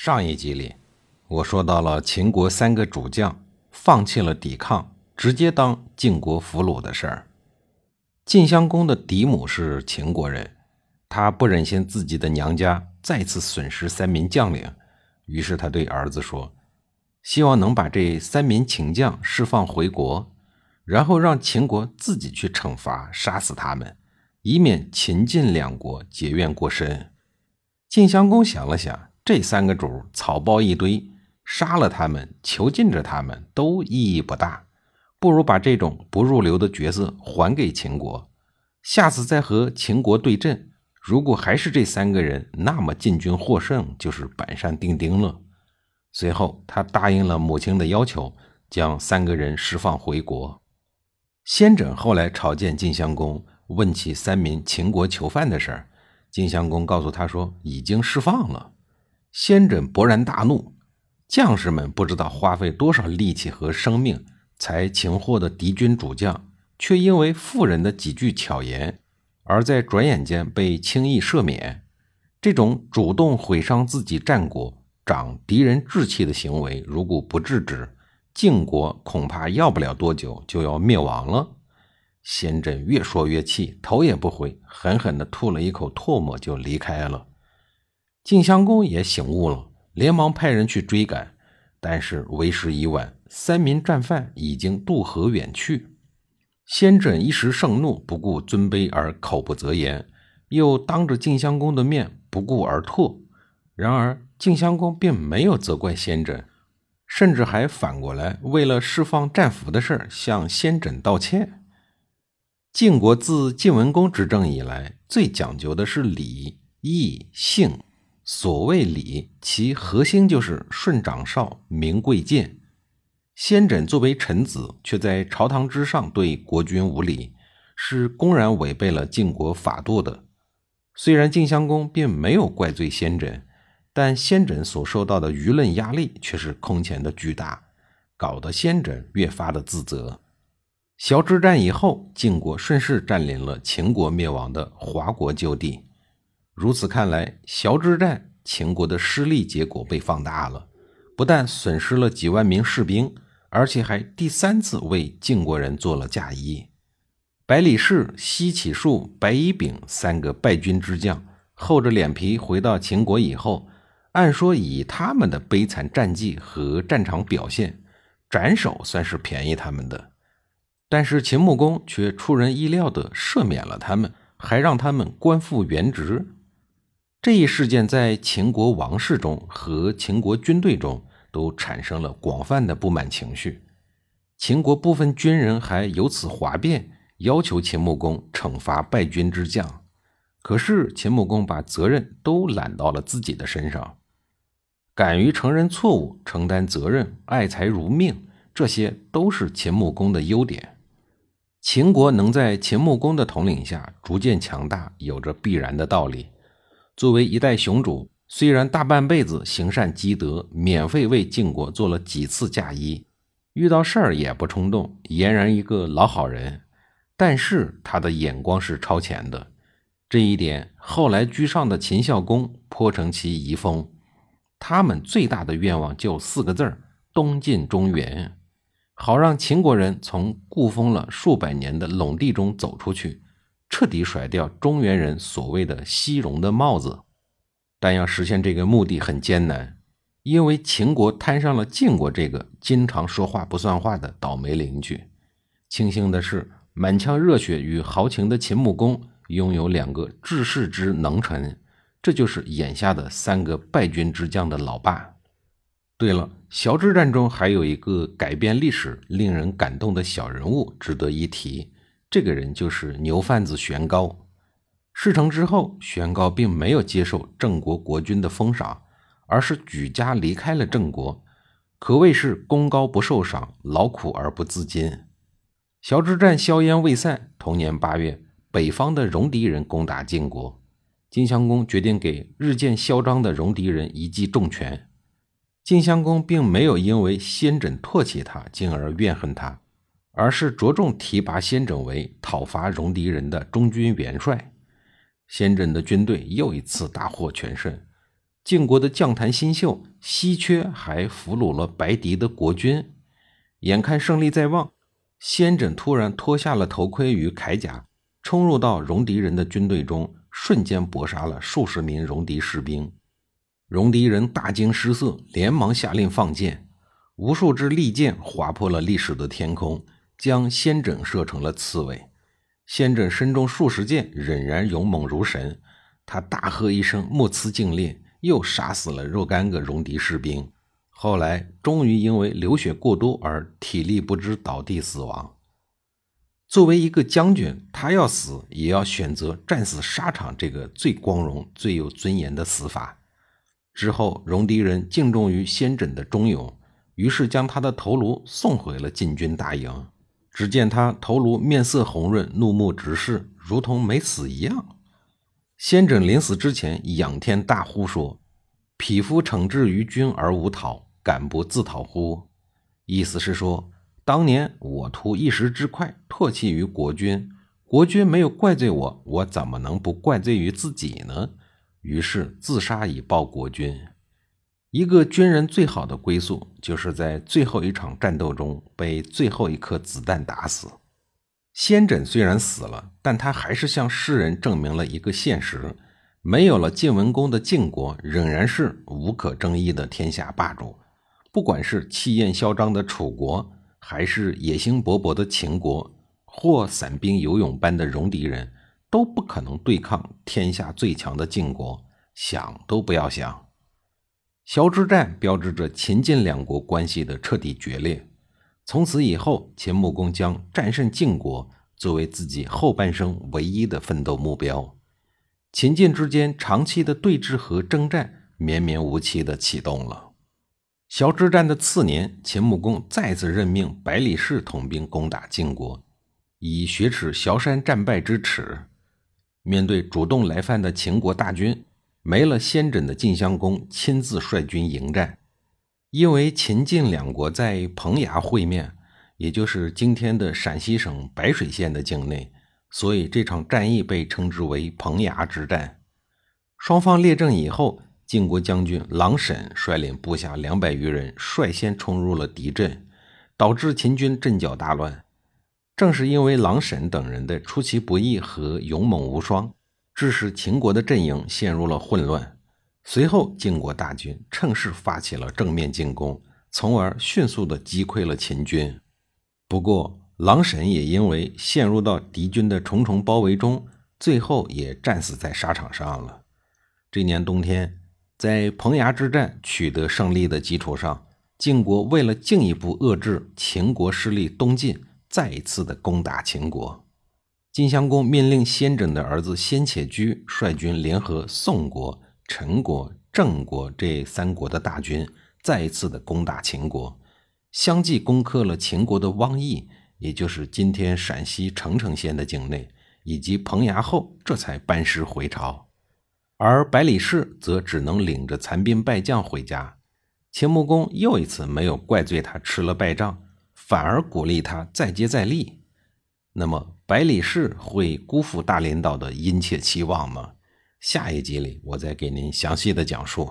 上一集里，我说到了秦国三个主将放弃了抵抗，直接当晋国俘虏的事儿。晋襄公的嫡母是秦国人，他不忍心自己的娘家再次损失三名将领，于是他对儿子说：“希望能把这三名秦将释放回国，然后让秦国自己去惩罚杀死他们，以免秦晋两国结怨过深。”晋襄公想了想。这三个主草包一堆，杀了他们，囚禁着他们，都意义不大。不如把这种不入流的角色还给秦国，下次再和秦国对阵，如果还是这三个人，那么晋军获胜就是板上钉钉了。随后，他答应了母亲的要求，将三个人释放回国。先轸后来朝见晋襄公，问起三名秦国囚犯的事儿，晋襄公告诉他说，已经释放了。先轸勃然大怒，将士们不知道花费多少力气和生命才擒获的敌军主将，却因为妇人的几句巧言，而在转眼间被轻易赦免。这种主动毁伤自己战果、长敌人志气的行为，如果不制止，晋国恐怕要不了多久就要灭亡了。先轸越说越气，头也不回，狠狠地吐了一口唾沫就离开了。晋襄公也醒悟了，连忙派人去追赶，但是为时已晚，三名战犯已经渡河远去。先轸一时盛怒，不顾尊卑而口不择言，又当着晋襄公的面不顾而退。然而晋襄公并没有责怪先轸，甚至还反过来为了释放战俘的事向先轸道歉。晋国自晋文公执政以来，最讲究的是礼、义、信。所谓礼，其核心就是顺长少，明贵贱。先轸作为臣子，却在朝堂之上对国君无礼，是公然违背了晋国法度的。虽然晋襄公并没有怪罪先轸，但先轸所受到的舆论压力却是空前的巨大，搞得先轸越发的自责。崤之战以后，晋国顺势占领了秦国灭亡的华国旧地。如此看来，崤之战秦国的失利结果被放大了，不但损失了几万名士兵，而且还第三次为晋国人做了嫁衣。百里氏、西乞术、白乙丙三个败军之将，厚着脸皮回到秦国以后，按说以他们的悲惨战绩和战场表现，斩首算是便宜他们的。但是秦穆公却出人意料地赦免了他们，还让他们官复原职。这一事件在秦国王室中和秦国军队中都产生了广泛的不满情绪。秦国部分军人还由此哗变，要求秦穆公惩罚败军之将。可是秦穆公把责任都揽到了自己的身上，敢于承认错误、承担责任、爱财如命，这些都是秦穆公的优点。秦国能在秦穆公的统领下逐渐强大，有着必然的道理。作为一代雄主，虽然大半辈子行善积德，免费为晋国做了几次嫁衣，遇到事儿也不冲动，俨然一个老好人。但是他的眼光是超前的，这一点后来居上的秦孝公颇成其遗风。他们最大的愿望就四个字儿：东晋中原，好让秦国人从固封了数百年的陇地中走出去。彻底甩掉中原人所谓的“西戎”的帽子，但要实现这个目的很艰难，因为秦国摊上了晋国这个经常说话不算话的倒霉邻居。庆幸的是，满腔热血与豪情的秦穆公拥有两个治世之能臣，这就是眼下的三个败军之将的老爸。对了，崤之战中还有一个改变历史、令人感动的小人物值得一提。这个人就是牛贩子玄高。事成之后，玄高并没有接受郑国国君的封赏，而是举家离开了郑国，可谓是功高不受赏，劳苦而不自禁。小之战硝烟未散，同年八月，北方的戎狄人攻打晋国，晋襄公决定给日渐嚣张的戎狄人一记重拳。晋襄公并没有因为先轸唾弃他，进而怨恨他。而是着重提拔先轸为讨伐戎狄人的中军元帅，先轸的军队又一次大获全胜。晋国的将坛新秀稀缺，还俘虏了白狄的国君。眼看胜利在望，先轸突然脱下了头盔与铠甲，冲入到戎狄人的军队中，瞬间搏杀了数十名戎狄士兵。戎狄人大惊失色，连忙下令放箭，无数支利箭划破了历史的天空。将先轸射成了刺猬，先轸身中数十箭，仍然勇猛如神。他大喝一声，目眦尽裂，又杀死了若干个戎狄士兵。后来，终于因为流血过多而体力不支倒地死亡。作为一个将军，他要死也要选择战死沙场这个最光荣、最有尊严的死法。之后，戎狄人敬重于先轸的忠勇，于是将他的头颅送回了晋军大营。只见他头颅面色红润，怒目直视，如同没死一样。先轸临死之前仰天大呼说：“匹夫惩治于君而无讨，敢不自讨乎？”意思是说，当年我图一时之快，唾弃于国君，国君没有怪罪我，我怎么能不怪罪于自己呢？于是自杀以报国君。一个军人最好的归宿，就是在最后一场战斗中被最后一颗子弹打死。先轸虽然死了，但他还是向世人证明了一个现实：没有了晋文公的晋国，仍然是无可争议的天下霸主。不管是气焰嚣张的楚国，还是野心勃勃的秦国，或散兵游勇般的戎狄人，都不可能对抗天下最强的晋国，想都不要想。萧之战标志着秦晋两国关系的彻底决裂。从此以后，秦穆公将战胜晋国作为自己后半生唯一的奋斗目标。秦晋之间长期的对峙和征战绵绵无期地启动了。萧之战的次年，秦穆公再次任命百里氏统兵攻打晋国，以雪耻萧山战败之耻。面对主动来犯的秦国大军。没了先轸的晋襄公亲自率军迎战，因为秦晋两国在彭衙会面，也就是今天的陕西省白水县的境内，所以这场战役被称之为彭衙之战。双方列阵以后，晋国将军郎沈率领部下两百余人率先冲入了敌阵，导致秦军阵脚大乱。正是因为郎沈等人的出其不意和勇猛无双。致使秦国的阵营陷入了混乱。随后，晋国大军趁势发起了正面进攻，从而迅速地击溃了秦军。不过，狼神也因为陷入到敌军的重重包围中，最后也战死在沙场上了。这年冬天，在彭衙之战取得胜利的基础上，晋国为了进一步遏制秦国势力东进，再一次的攻打秦国。晋襄公命令先轸的儿子先且居率军联合宋国、陈国、郑国这三国的大军，再一次的攻打秦国，相继攻克了秦国的汪邑，也就是今天陕西澄城县的境内，以及彭衙后，这才班师回朝。而百里氏则只能领着残兵败将回家。秦穆公又一次没有怪罪他吃了败仗，反而鼓励他再接再厉。那么。百里氏会辜负大领导的殷切期望吗？下一集里，我再给您详细的讲述。